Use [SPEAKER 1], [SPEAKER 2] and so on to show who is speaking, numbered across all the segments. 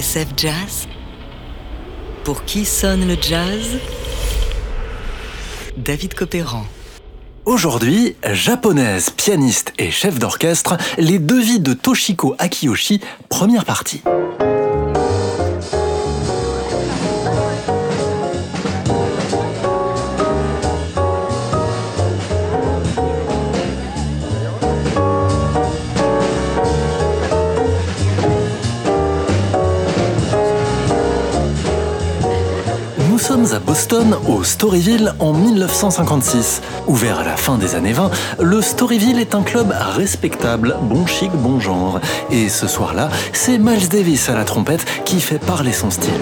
[SPEAKER 1] Jazz Pour qui sonne le jazz? David Copéran.
[SPEAKER 2] Aujourd'hui, japonaise, pianiste et chef d'orchestre, les deux vies de Toshiko Akiyoshi, première partie. Au Storyville, en 1956. Ouvert à la fin des années 20, le Storyville est un club respectable, bon chic, bon genre. Et ce soir-là, c'est Miles Davis à la trompette qui fait parler son style.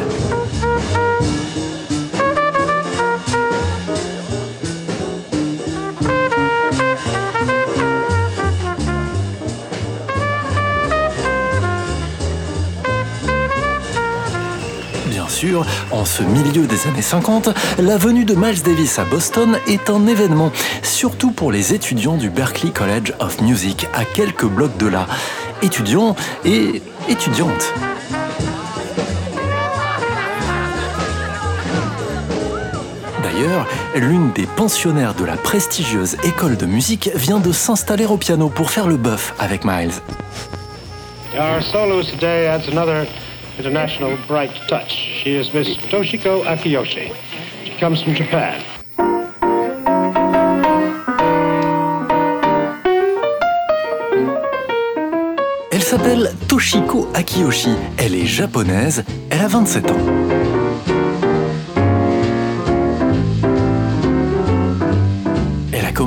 [SPEAKER 2] En ce milieu des années 50, la venue de Miles Davis à Boston est un événement, surtout pour les étudiants du Berklee College of Music, à quelques blocs de là. Étudiants et étudiantes. D'ailleurs, l'une des pensionnaires de la prestigieuse école de musique vient de s'installer au piano pour faire le bœuf avec Miles. International bright touch. She is Miss Toshiko Akiyoshi. She comes from Japan. Elle s'appelle Toshiko Akiyoshi. Elle est japonaise. Elle a 27 ans.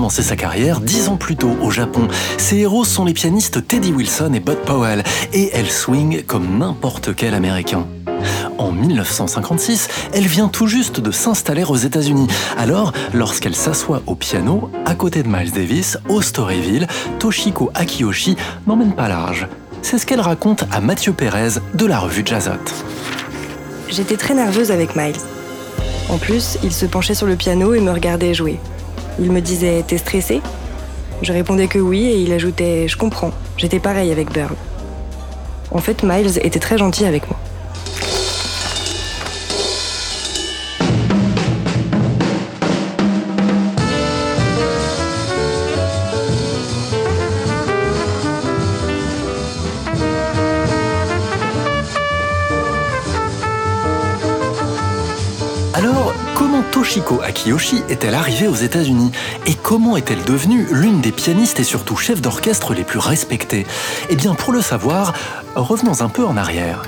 [SPEAKER 2] Sa carrière dix ans plus tôt au Japon. Ses héros sont les pianistes Teddy Wilson et Bud Powell, et elle swing comme n'importe quel Américain. En 1956, elle vient tout juste de s'installer aux États-Unis. Alors, lorsqu'elle s'assoit au piano, à côté de Miles Davis, au Storyville, Toshiko Akiyoshi n'emmène pas large. C'est ce qu'elle raconte à Mathieu Pérez de la revue Jazzot.
[SPEAKER 3] J'étais très nerveuse avec Miles. En plus, il se penchait sur le piano et me regardait jouer. Il me disait T'es stressé? Je répondais que oui et il ajoutait Je comprends. J'étais pareil avec Burl. En fait, Miles était très gentil avec moi.
[SPEAKER 2] Toshiko Akiyoshi est-elle arrivée aux États-Unis Et comment est-elle devenue l'une des pianistes et surtout chefs d'orchestre les plus respectées Eh bien, pour le savoir, revenons un peu en arrière.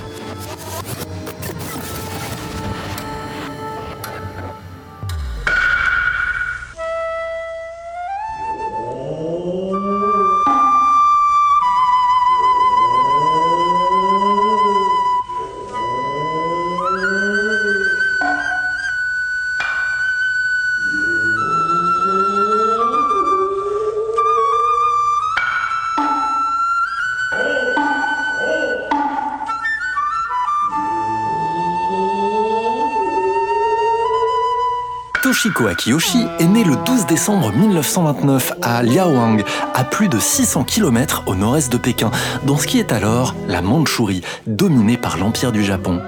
[SPEAKER 2] Toshiko Akiyoshi est né le 12 décembre 1929 à Liaoyang, à plus de 600 km au nord-est de Pékin, dans ce qui est alors la Mandchourie, dominée par l'Empire du Japon.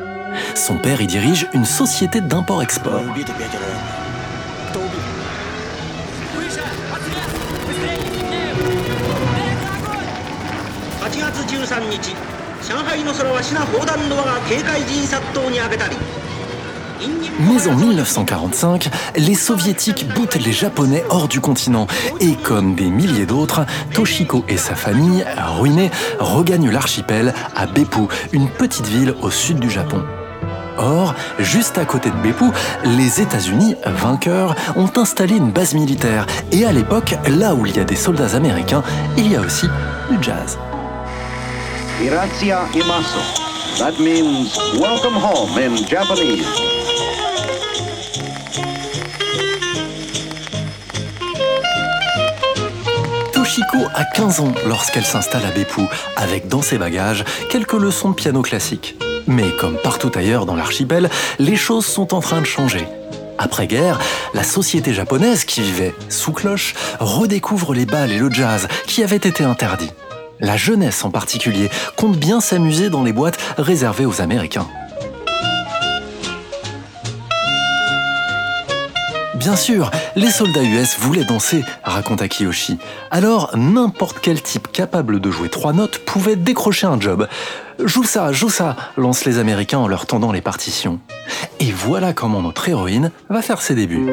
[SPEAKER 2] Son père y dirige une société d'import-export. Mais en 1945, les soviétiques boutent les japonais hors du continent et comme des milliers d'autres, Toshiko et sa famille, ruinés, regagnent l'archipel à Beppu, une petite ville au sud du Japon. Or, juste à côté de Beppu, les États-Unis, vainqueurs, ont installé une base militaire. Et à l'époque, là où il y a des soldats américains, il y a aussi du jazz. That means welcome home in Japanese. Toshiko a 15 ans lorsqu'elle s'installe à Beppu, avec dans ses bagages quelques leçons de piano classique. Mais comme partout ailleurs dans l'archipel, les choses sont en train de changer. Après-guerre, la société japonaise qui vivait sous cloche redécouvre les balles et le jazz qui avaient été interdits. La jeunesse en particulier compte bien s'amuser dans les boîtes réservées aux Américains. Bien sûr, les soldats US voulaient danser, raconte Akiyoshi. Alors, n'importe quel type capable de jouer trois notes pouvait décrocher un job. Joue ça, joue ça, lancent les Américains en leur tendant les partitions. Et voilà comment notre héroïne va faire ses débuts.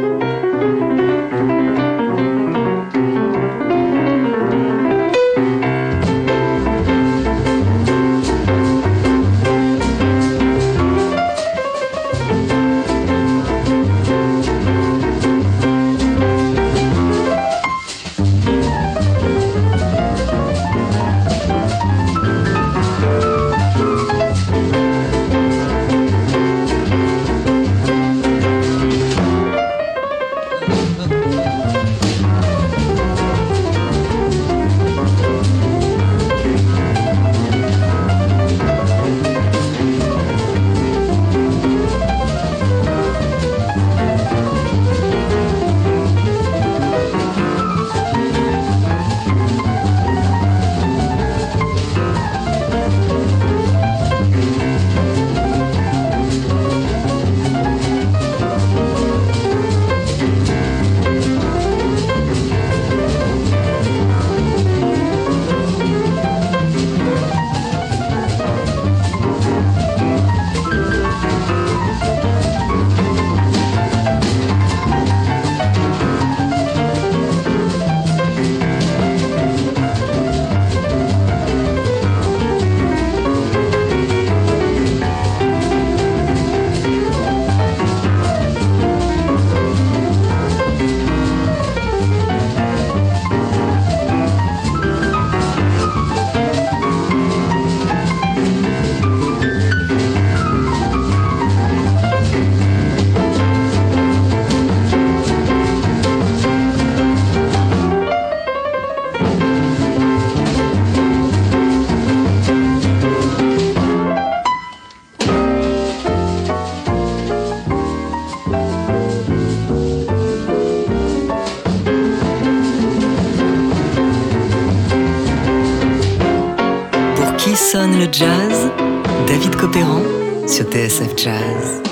[SPEAKER 1] Sonne le jazz David Copéran sur TSF Jazz.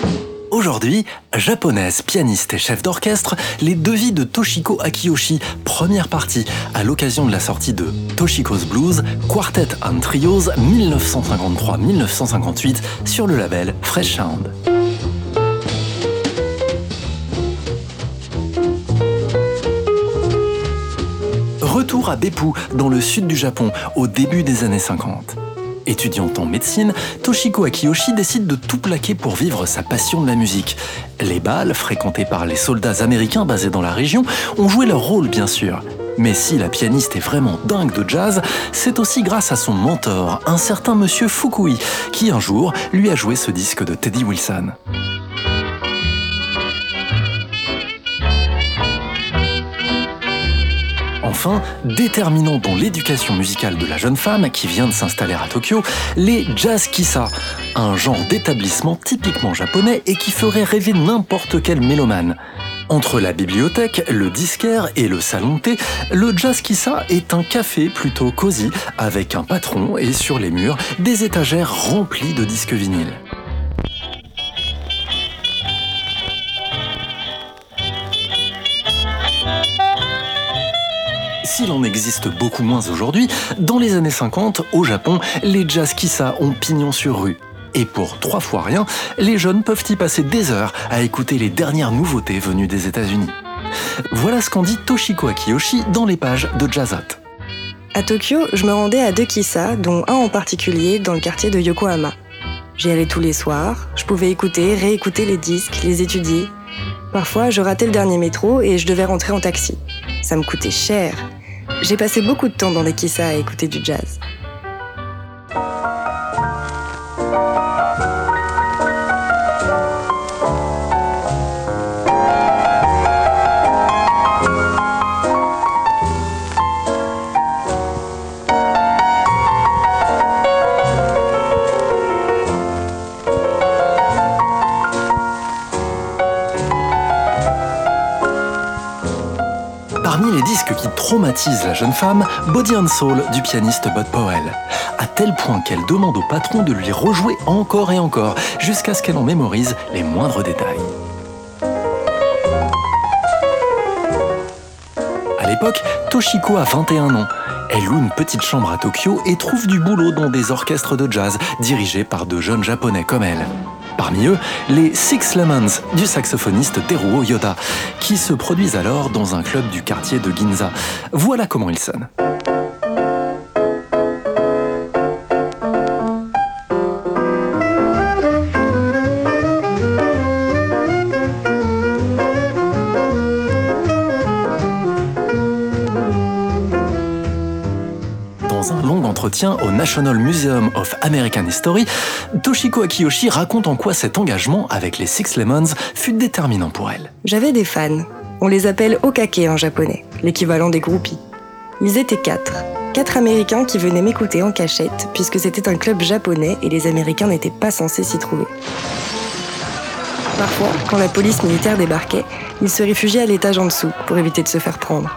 [SPEAKER 2] Aujourd'hui, japonaise, pianiste et chef d'orchestre, les deux vies de Toshiko Akiyoshi, première partie, à l'occasion de la sortie de Toshiko's Blues, Quartet and Trios 1953-1958 sur le label Fresh Sound. Retour à Beppu, dans le sud du Japon, au début des années 50. Étudiante en médecine, Toshiko Akiyoshi décide de tout plaquer pour vivre sa passion de la musique. Les bals, fréquentés par les soldats américains basés dans la région, ont joué leur rôle bien sûr. Mais si la pianiste est vraiment dingue de jazz, c'est aussi grâce à son mentor, un certain monsieur Fukui, qui un jour lui a joué ce disque de Teddy Wilson. Déterminant dans l'éducation musicale de la jeune femme qui vient de s'installer à Tokyo, les jazz kissa, un genre d'établissement typiquement japonais et qui ferait rêver n'importe quel mélomane. Entre la bibliothèque, le disquaire et le salon de thé, le Jazz Kissa est un café plutôt cosy avec un patron et sur les murs des étagères remplies de disques vinyles. S'il en existe beaucoup moins aujourd'hui, dans les années 50, au Japon, les jazz kissa ont pignon sur rue. Et pour trois fois rien, les jeunes peuvent y passer des heures à écouter les dernières nouveautés venues des États-Unis. Voilà ce qu'en dit Toshiko Akiyoshi dans les pages de Jazzot.
[SPEAKER 3] À Tokyo, je me rendais à deux kissa, dont un en particulier dans le quartier de Yokohama. J'y allais tous les soirs, je pouvais écouter, réécouter les disques, les étudier. Parfois, je ratais le dernier métro et je devais rentrer en taxi. Ça me coûtait cher. J'ai passé beaucoup de temps dans les kissas à écouter du jazz.
[SPEAKER 2] Les disques qui traumatisent la jeune femme, Body and Soul du pianiste Bud Powell. À tel point qu'elle demande au patron de lui rejouer encore et encore, jusqu'à ce qu'elle en mémorise les moindres détails. À l'époque, Toshiko a 21 ans. Elle loue une petite chambre à Tokyo et trouve du boulot dans des orchestres de jazz dirigés par de jeunes japonais comme elle. Parmi eux, les Six Lemons du saxophoniste Teruo Yoda, qui se produisent alors dans un club du quartier de Ginza. Voilà comment ils sonnent. Au National Museum of American History, Toshiko Akiyoshi raconte en quoi cet engagement avec les Six Lemons fut déterminant pour elle.
[SPEAKER 3] J'avais des fans. On les appelle okake en japonais, l'équivalent des groupies. Ils étaient quatre. Quatre Américains qui venaient m'écouter en cachette, puisque c'était un club japonais et les Américains n'étaient pas censés s'y trouver. Parfois, quand la police militaire débarquait, ils se réfugiaient à l'étage en dessous pour éviter de se faire prendre.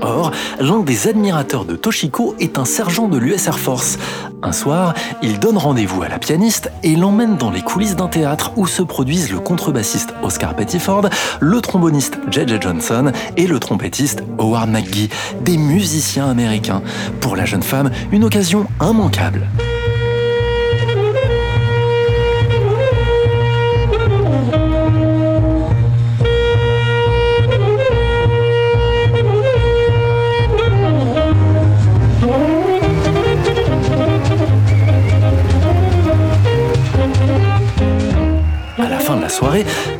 [SPEAKER 2] Or, l'un des admirateurs de Toshiko est un sergent de l'US Air Force. Un soir, il donne rendez-vous à la pianiste et l'emmène dans les coulisses d'un théâtre où se produisent le contrebassiste Oscar Pettiford, le tromboniste J.J. Johnson et le trompettiste Howard McGee, des musiciens américains. Pour la jeune femme, une occasion immanquable.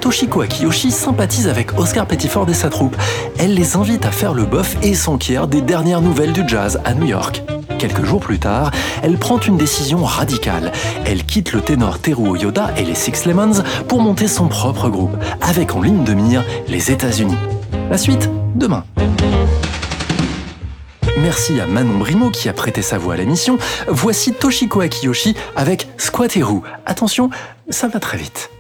[SPEAKER 2] Toshiko Akiyoshi sympathise avec Oscar Pettiford et sa troupe. Elle les invite à faire le bœuf et s'enquiert des dernières nouvelles du jazz à New York. Quelques jours plus tard, elle prend une décision radicale. Elle quitte le ténor Teruo Yoda et les Six Lemons pour monter son propre groupe, avec en ligne de mire les États-Unis. La suite, demain. Merci à Manon Brimo qui a prêté sa voix à l'émission. Voici Toshiko Akiyoshi avec Squatteroo. Attention, ça va très vite.